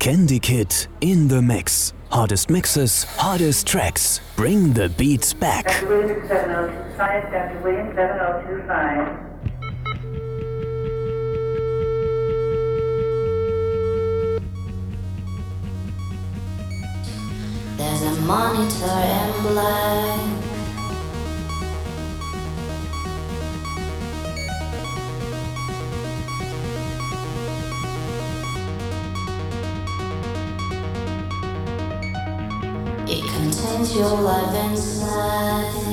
Candy Kid in the mix. Hardest mixes, hardest tracks. Bring the beats back. Dr. Williams 7025, Dr. Williams 7025. There's a monitor and blind. Your life inside.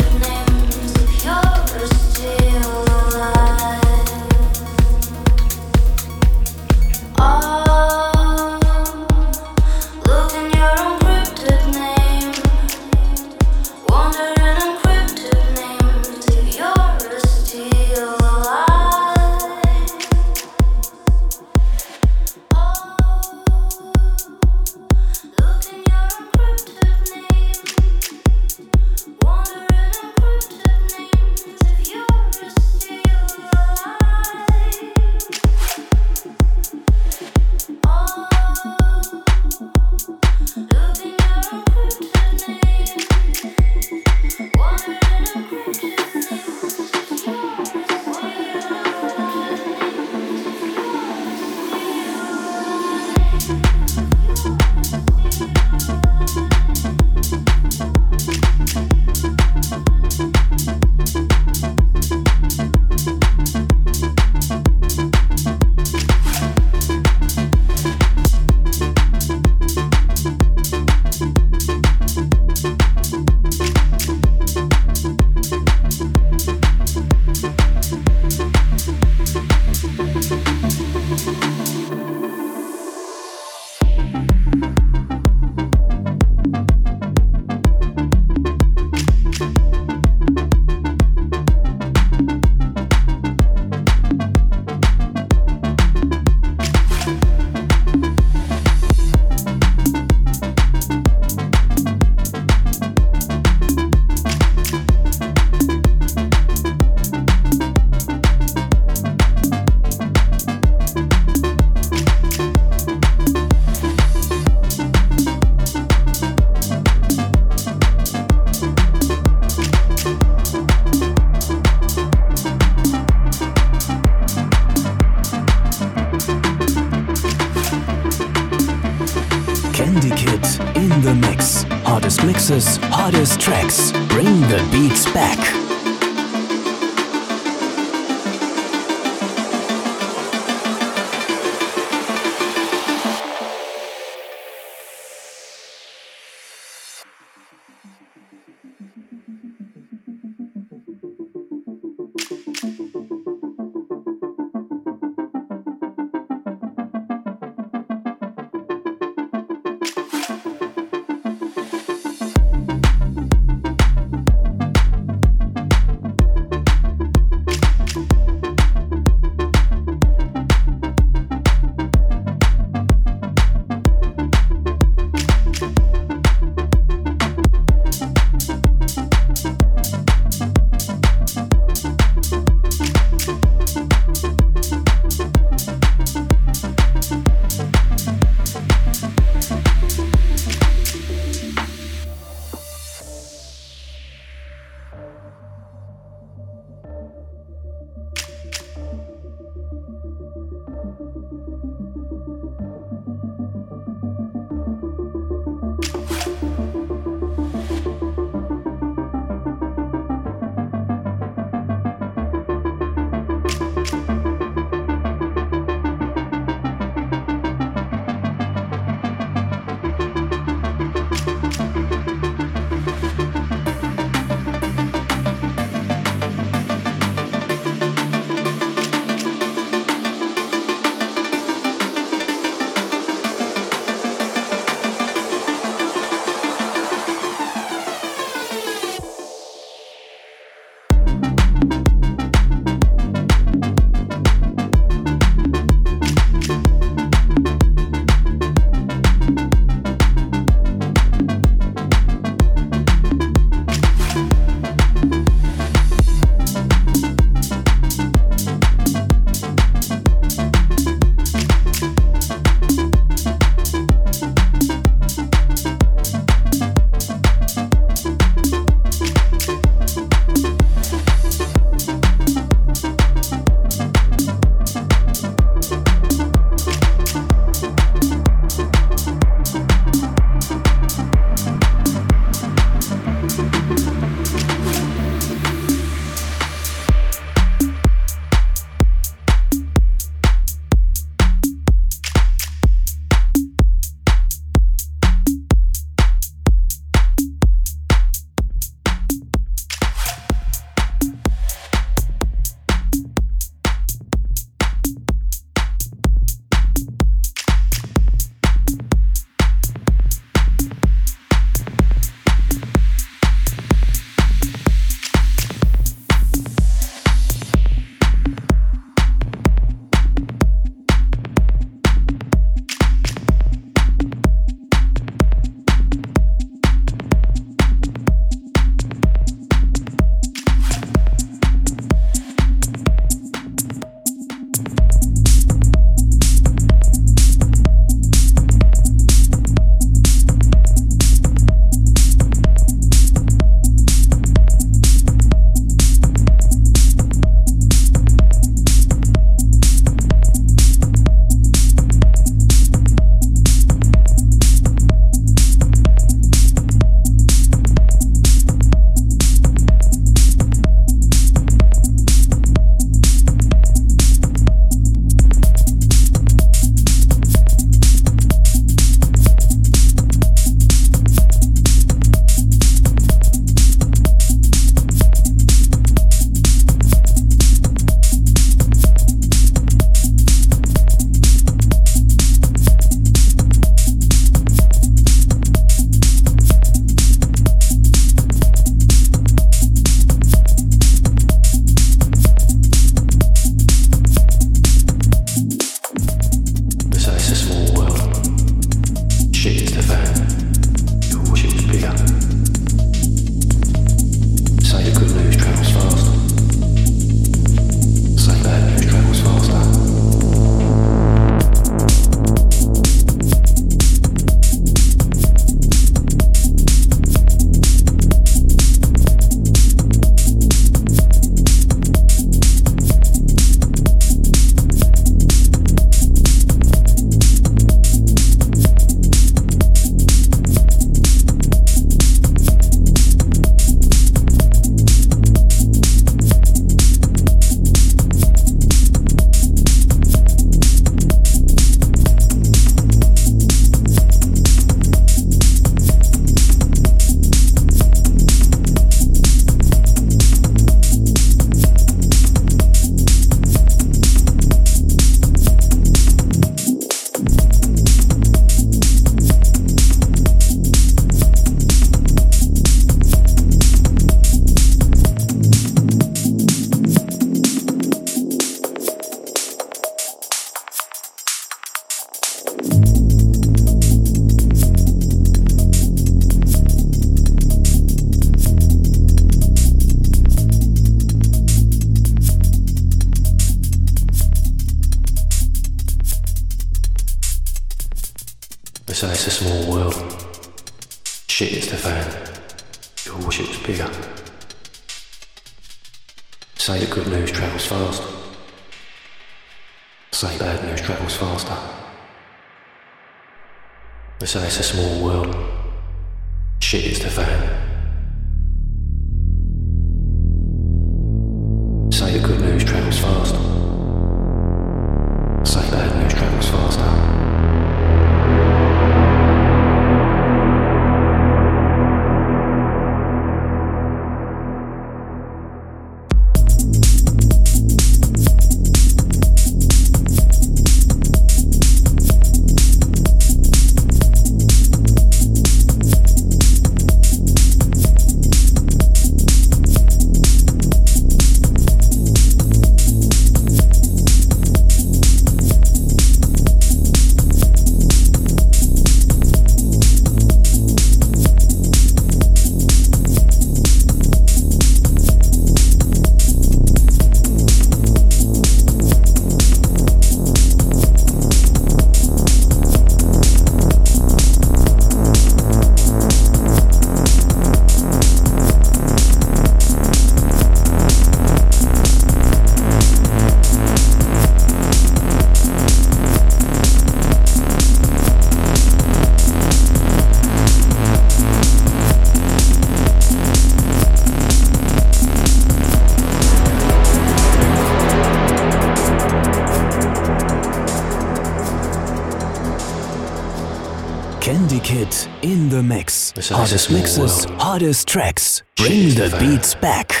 Hardest mixes, hardest tracks. Bring the beats back.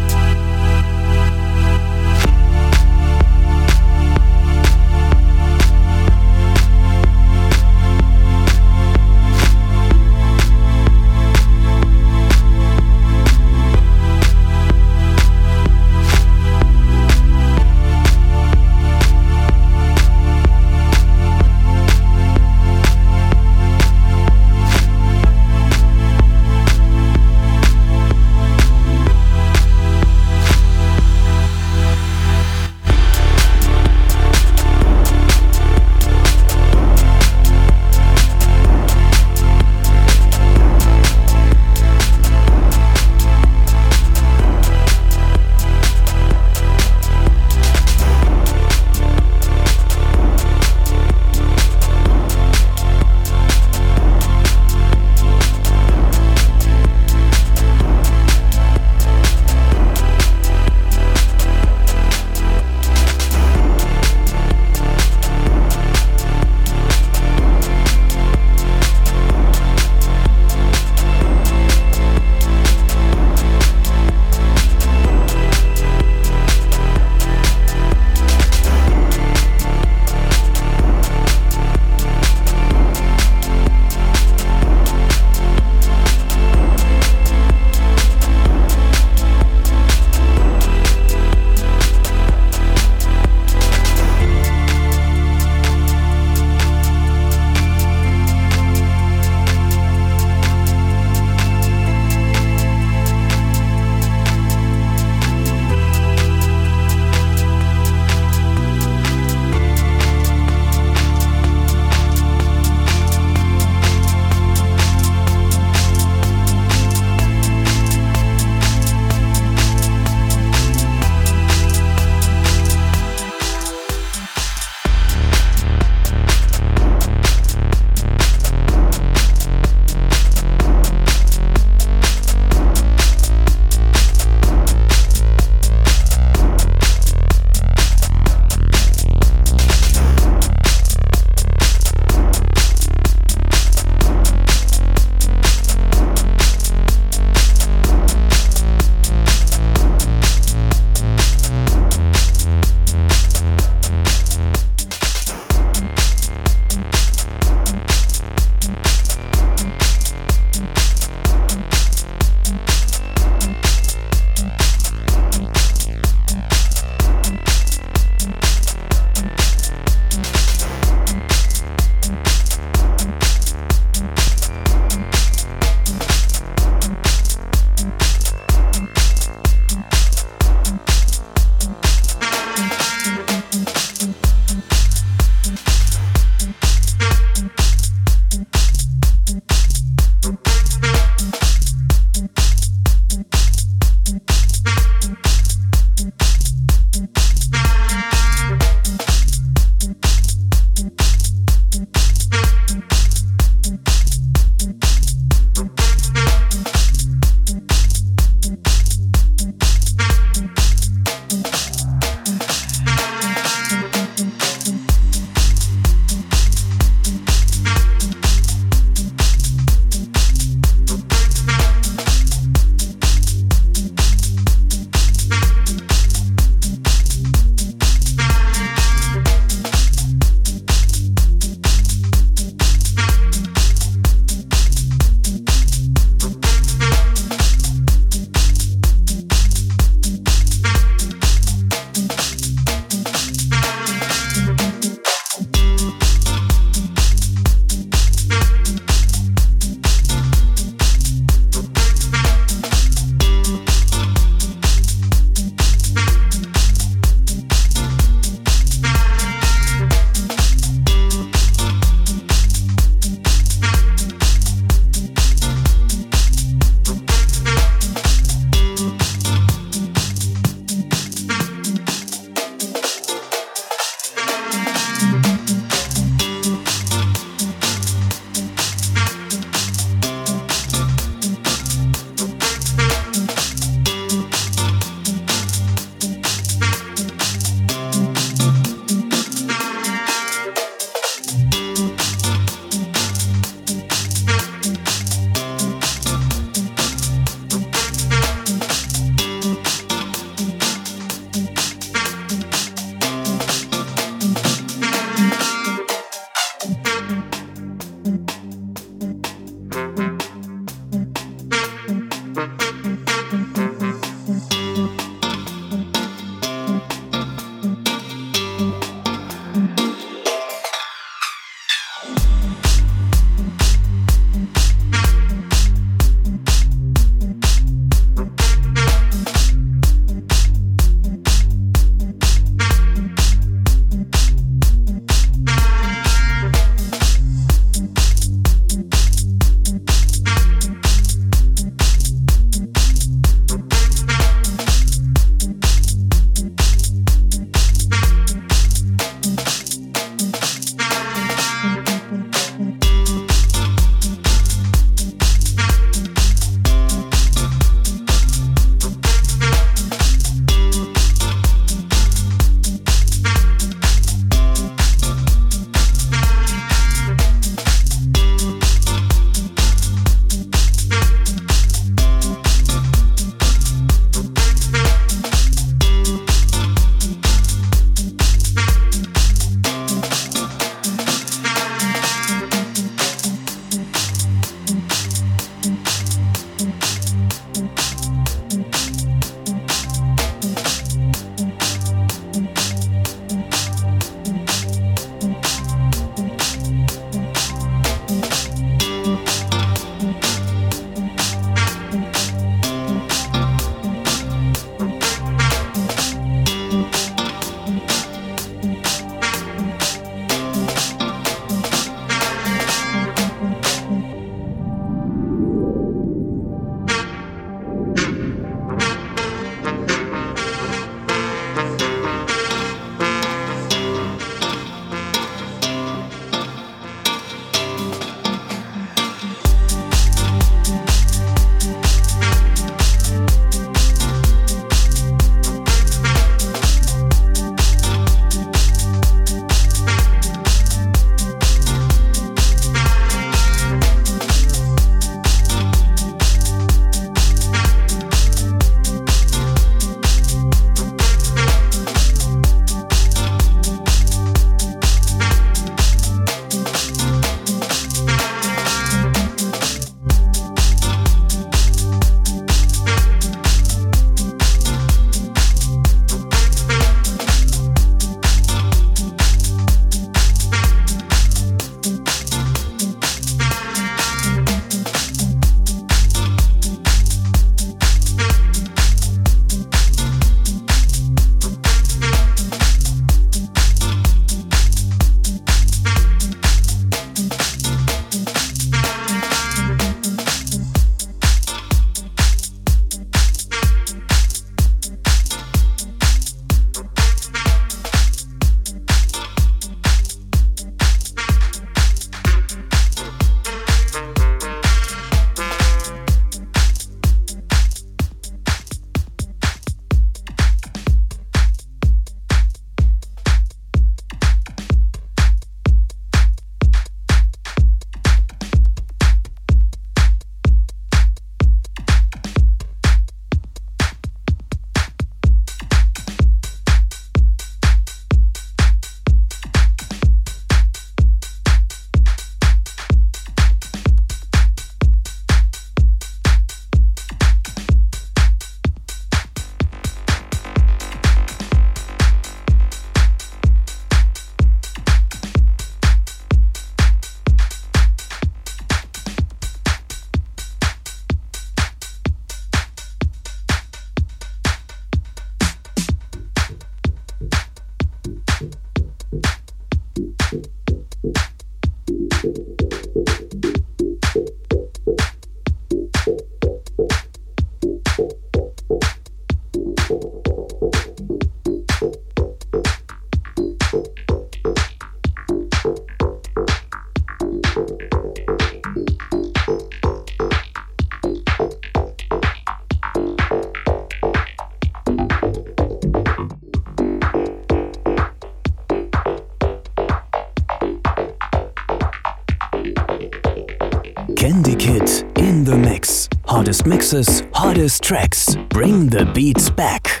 Mixes, hardest tracks. Bring the beats back.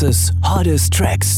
Mixes, hardest tracks.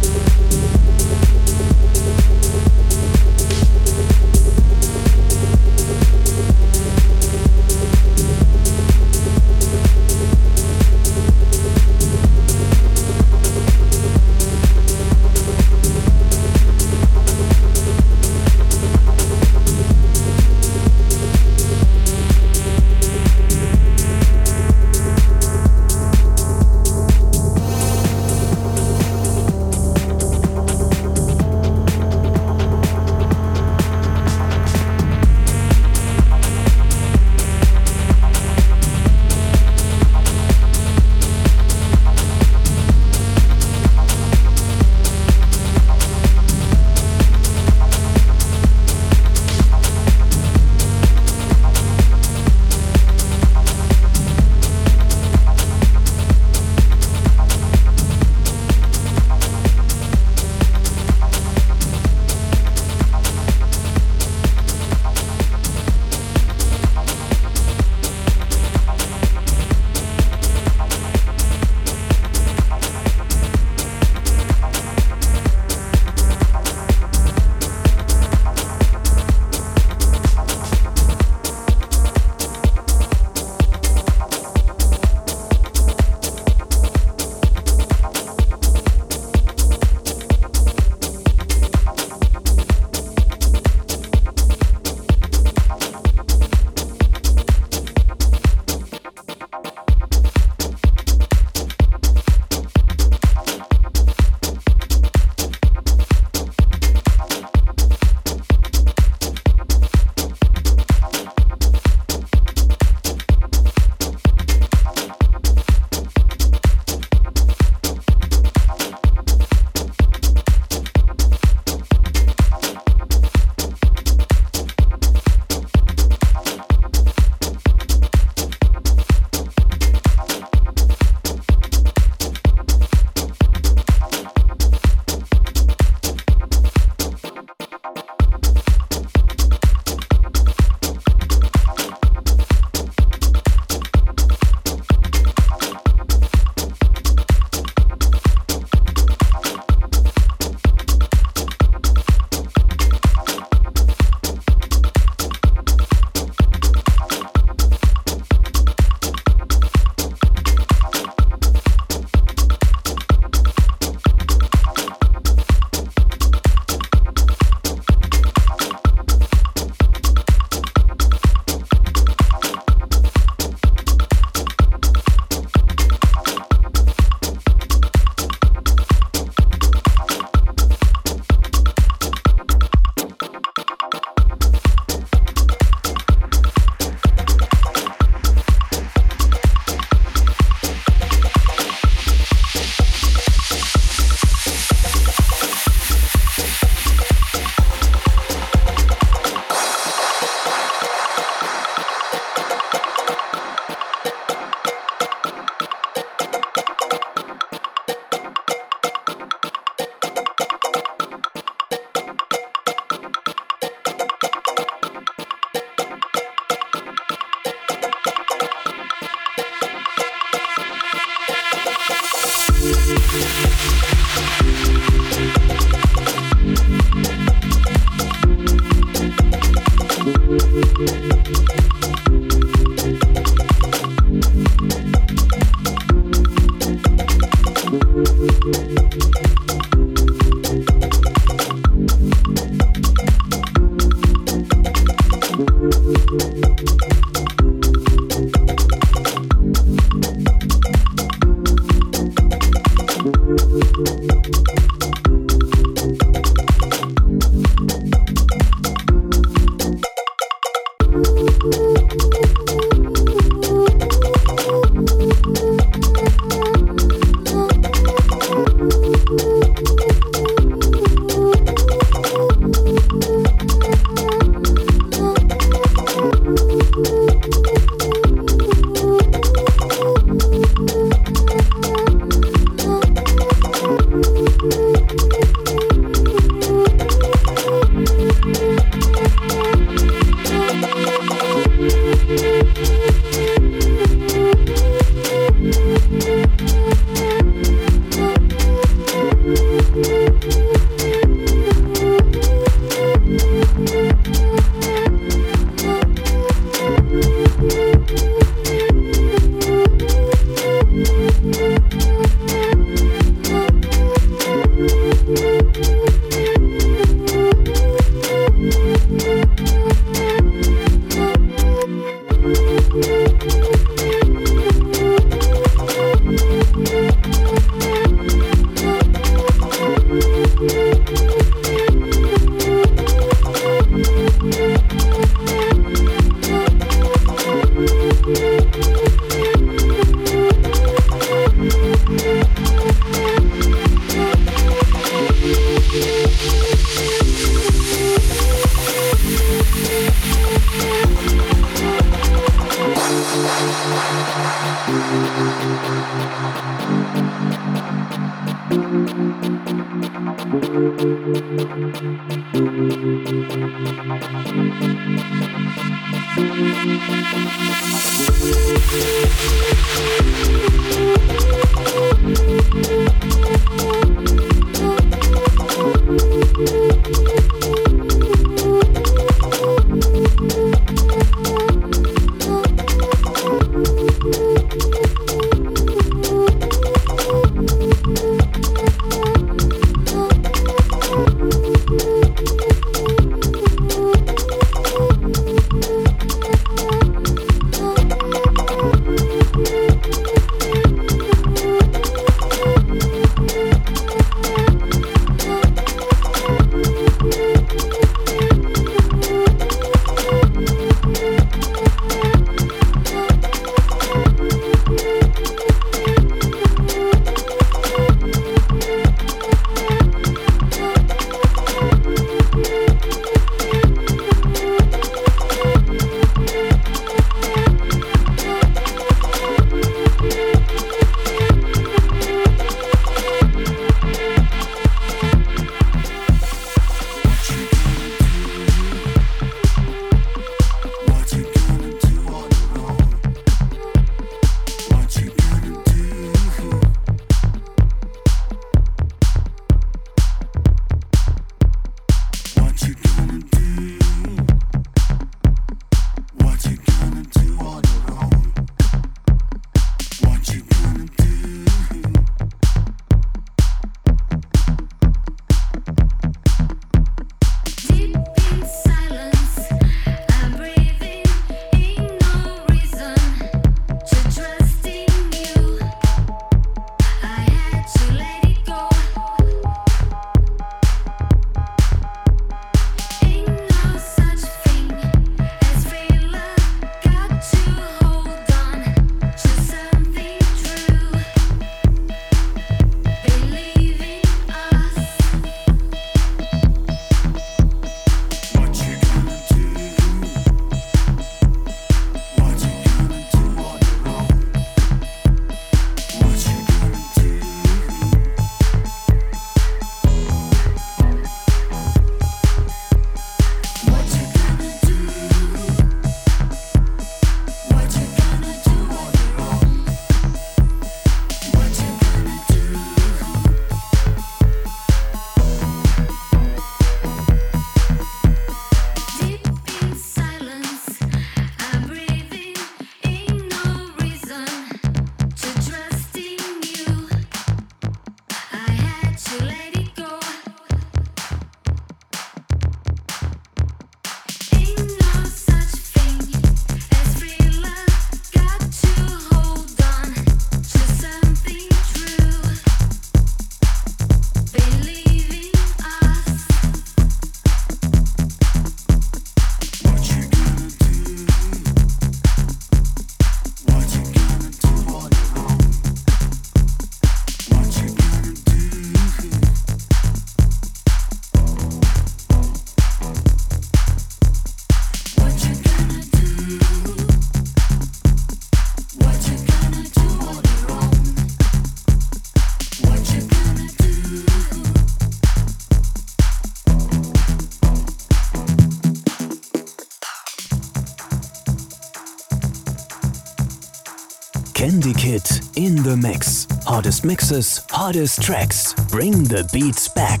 the mix. Hardest mixes, hardest tracks. Bring the beats back.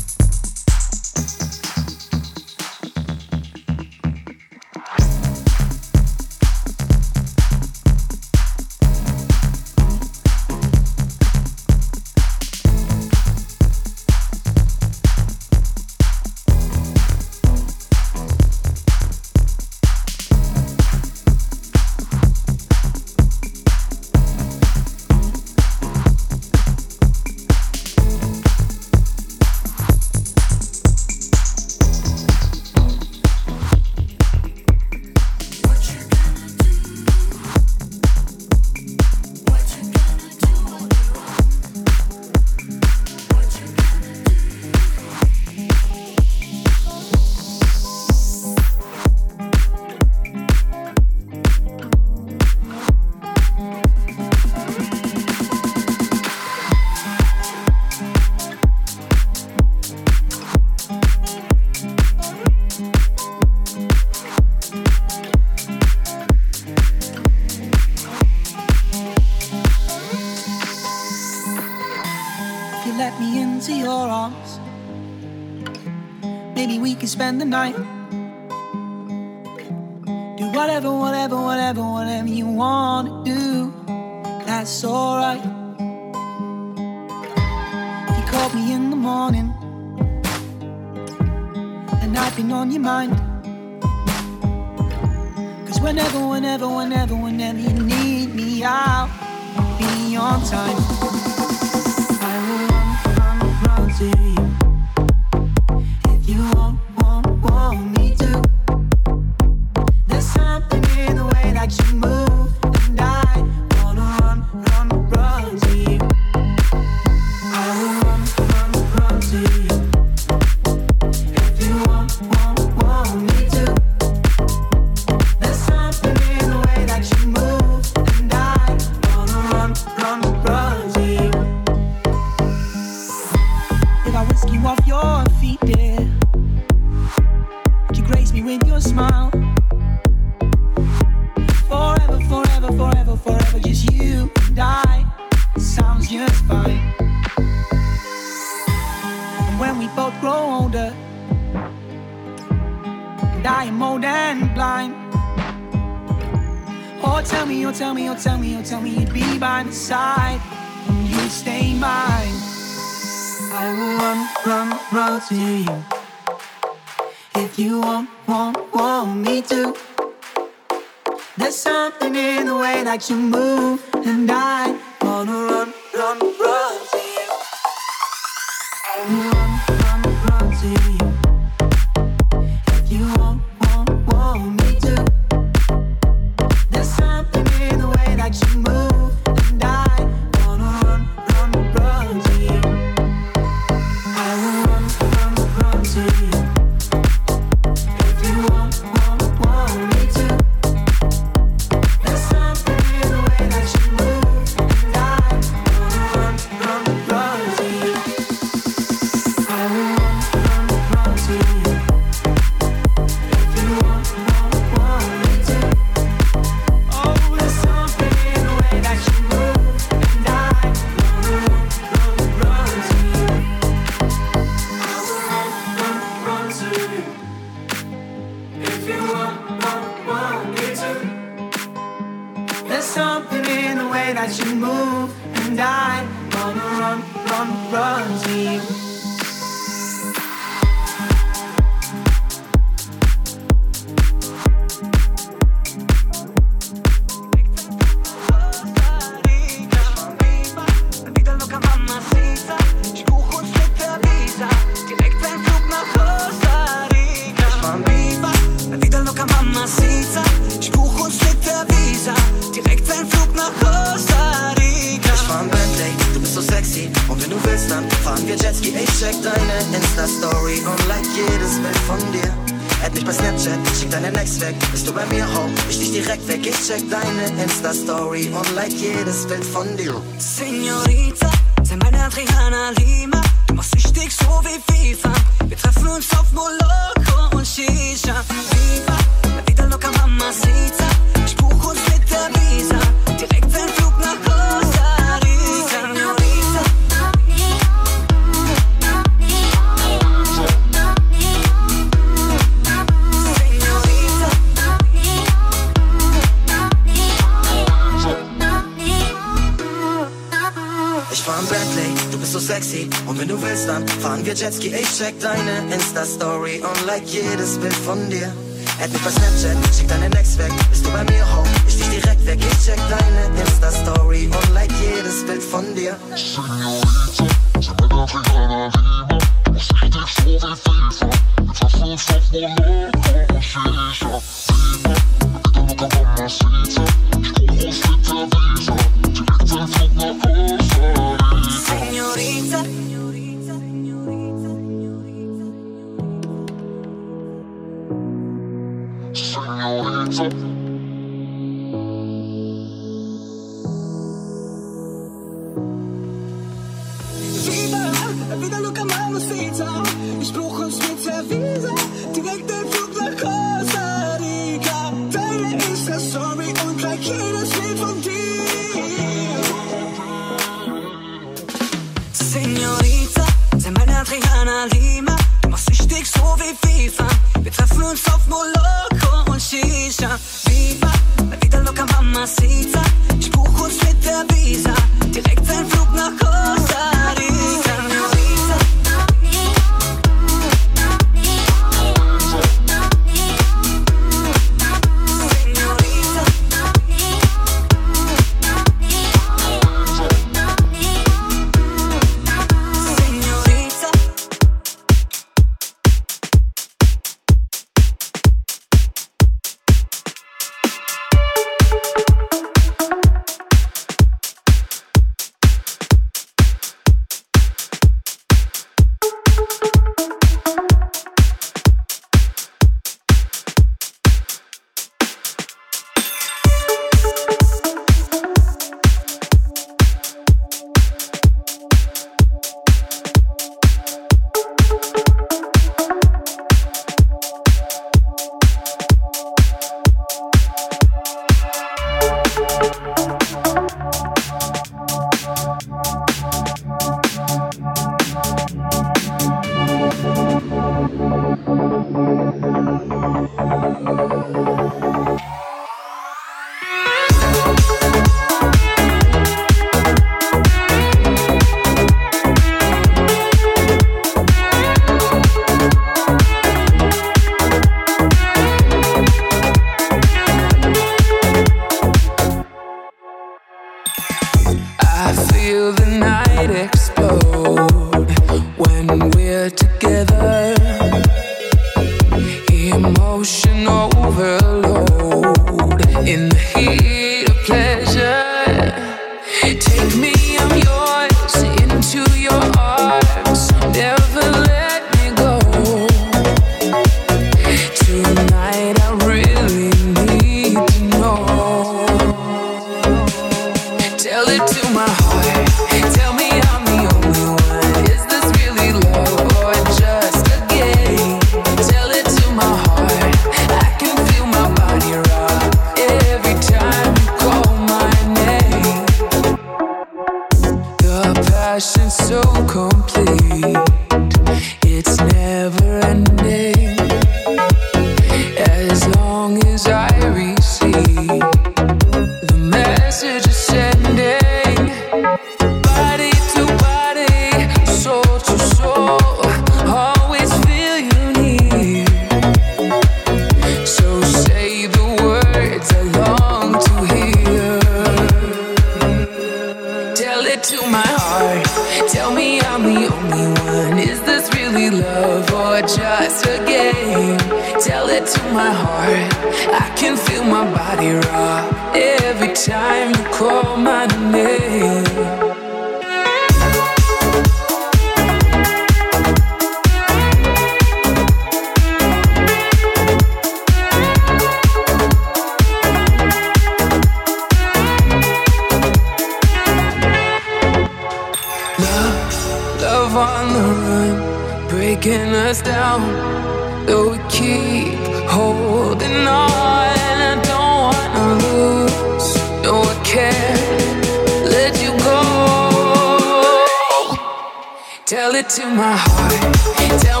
to my heart. Tell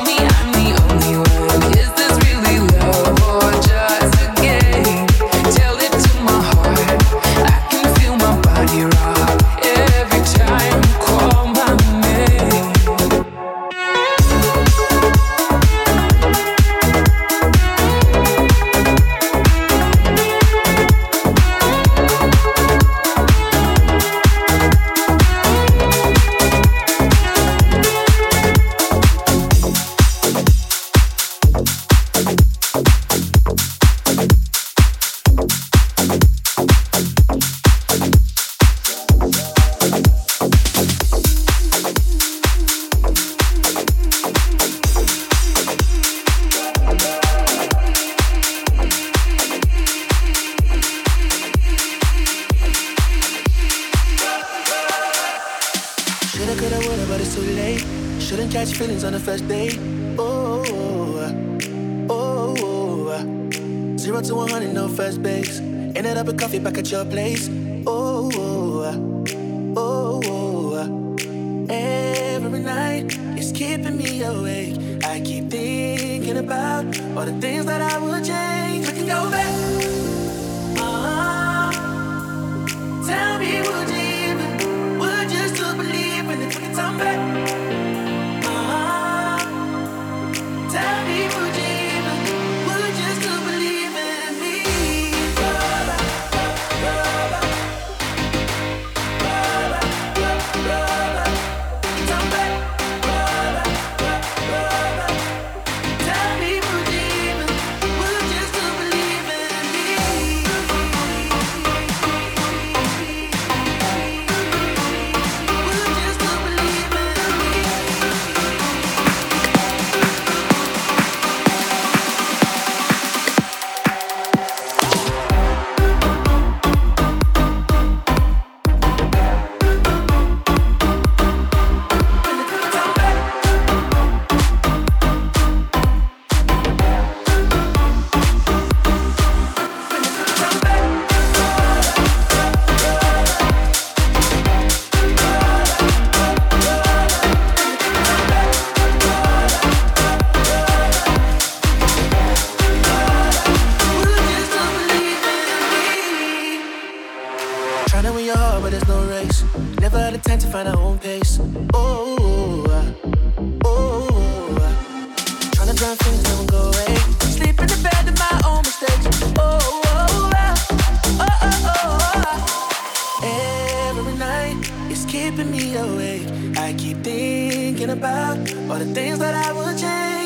running when you're hard, but there's no race. Never had a time to find our own pace. Oh, uh, oh, oh. Uh. Trying to drown things never go away. Sleep in the bed of my own mistakes. Oh, oh, oh, oh, oh, oh. Every night it's keeping me awake. I keep thinking about all the things that I would change.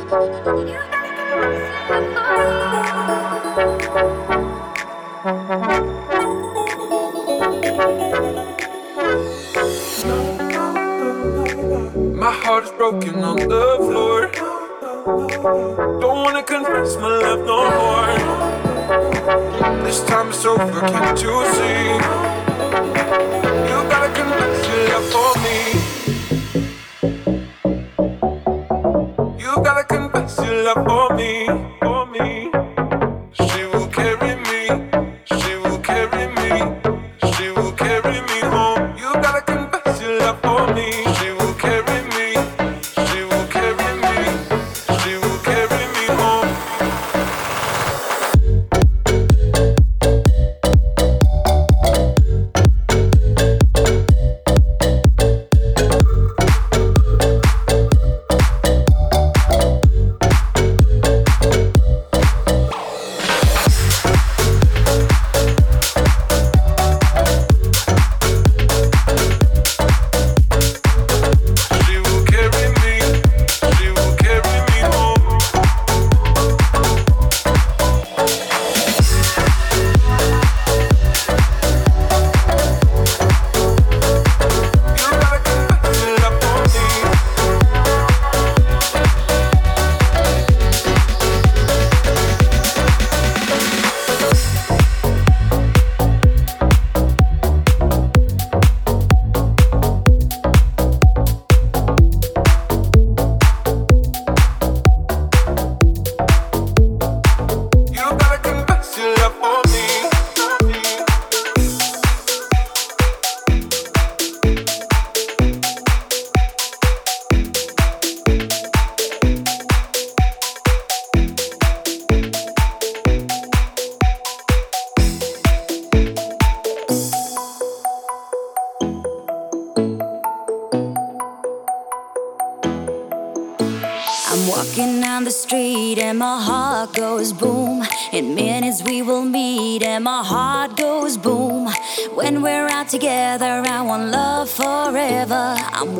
My heart is broken on the floor. Don't wanna confess my love no more. This time it's over, can't you see? You gotta confess your love for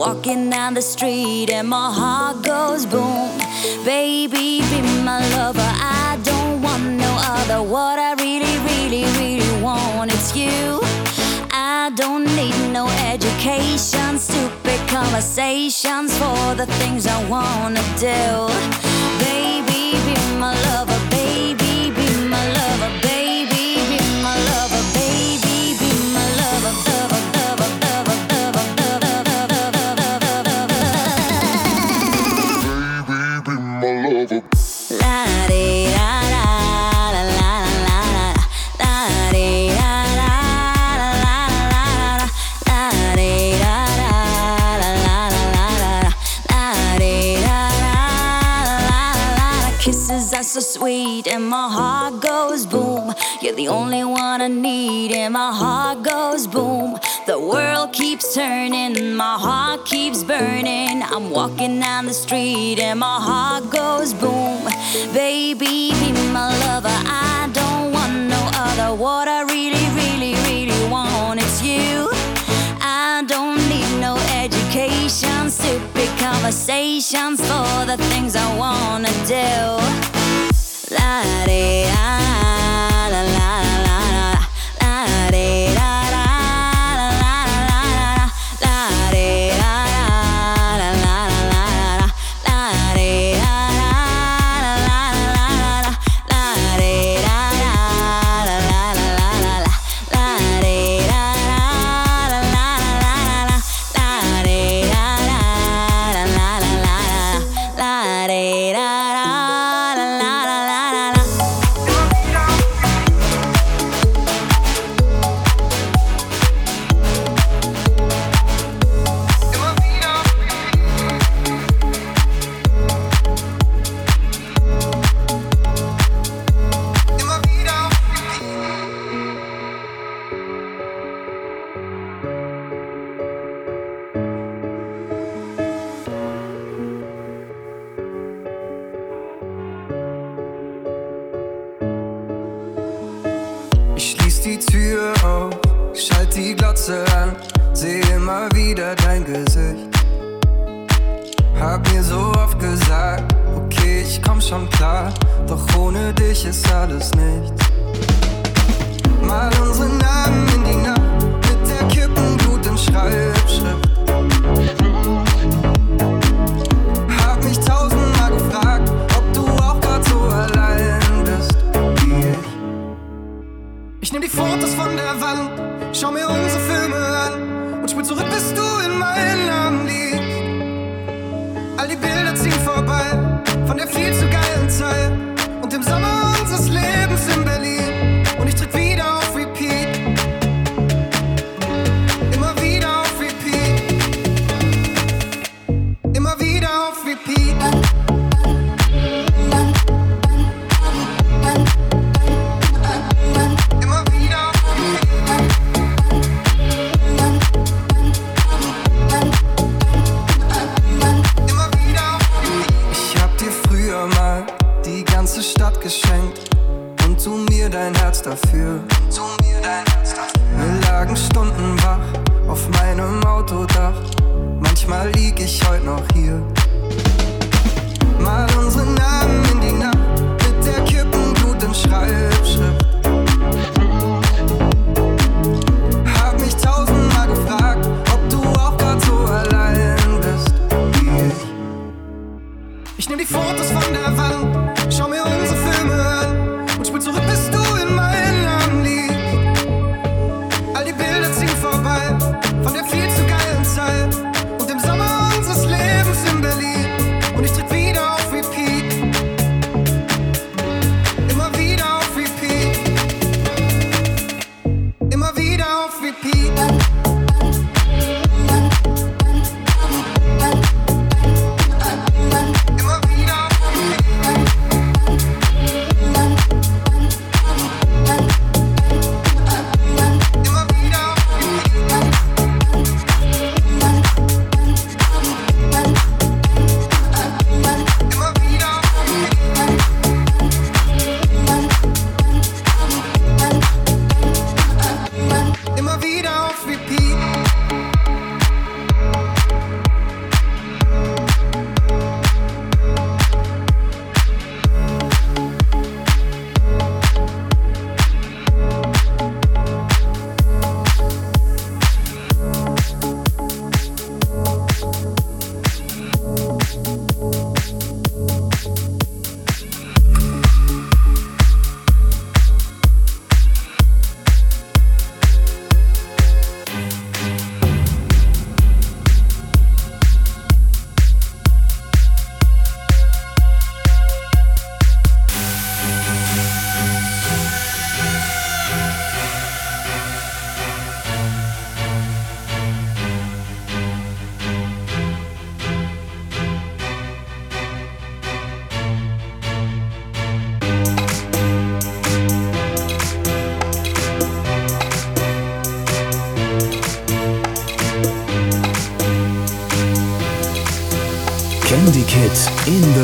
Walking down the street. so sweet, and my heart goes boom. You're the only one I need, and my heart goes boom. The world keeps turning, my heart keeps burning. I'm walking down the street, and my heart goes boom. Baby, be my lover, I don't want no other. What I really, really, really want is you. I don't need no education, stupid conversations for the things I wanna do tarea. mich ist alles nichts. Mal unsere Namen in die Nacht mit der Kippenglut im Schreibschrift. Hab mich tausendmal gefragt, ob du auch grad so allein bist wie ich. Ich nehm die Fotos von der Wand, schau mir unsere Filme an und spiel zurück, bis du in meinen Armen liegst. All die Bilder ziehen vorbei von der viel zu geilen Zeit und dem Sommer. meines Lebens in Berlin. past a few.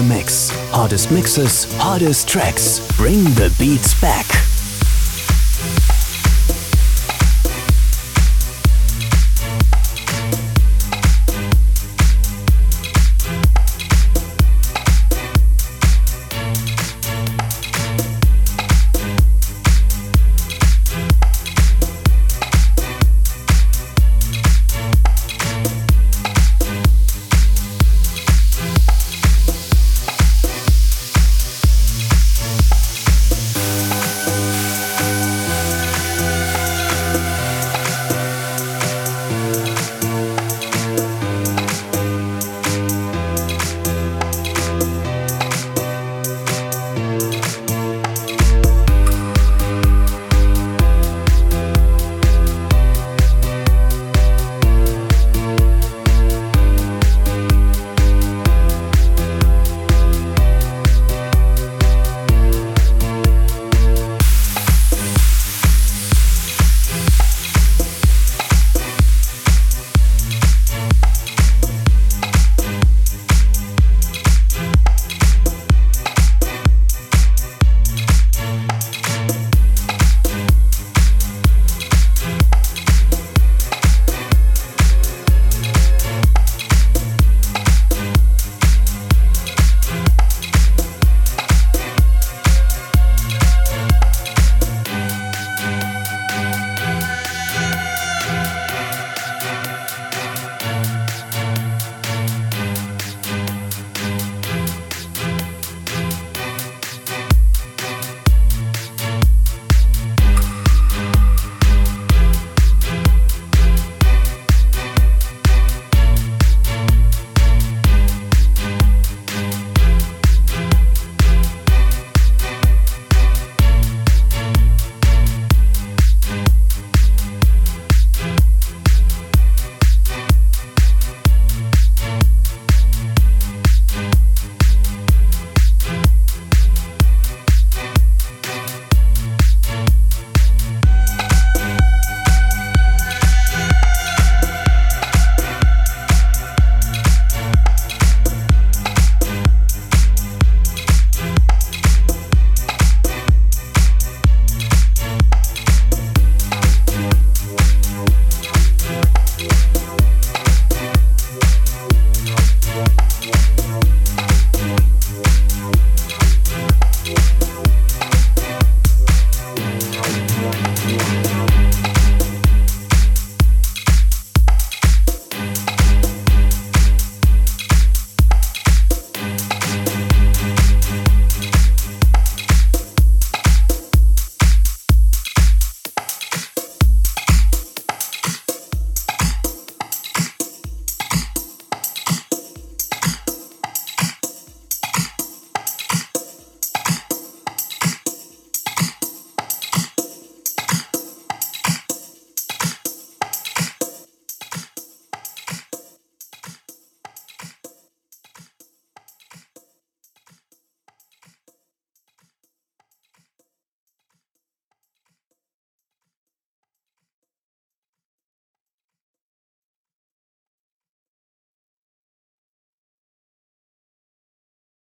mix. Hardest mixes, hardest tracks. Bring the beats back.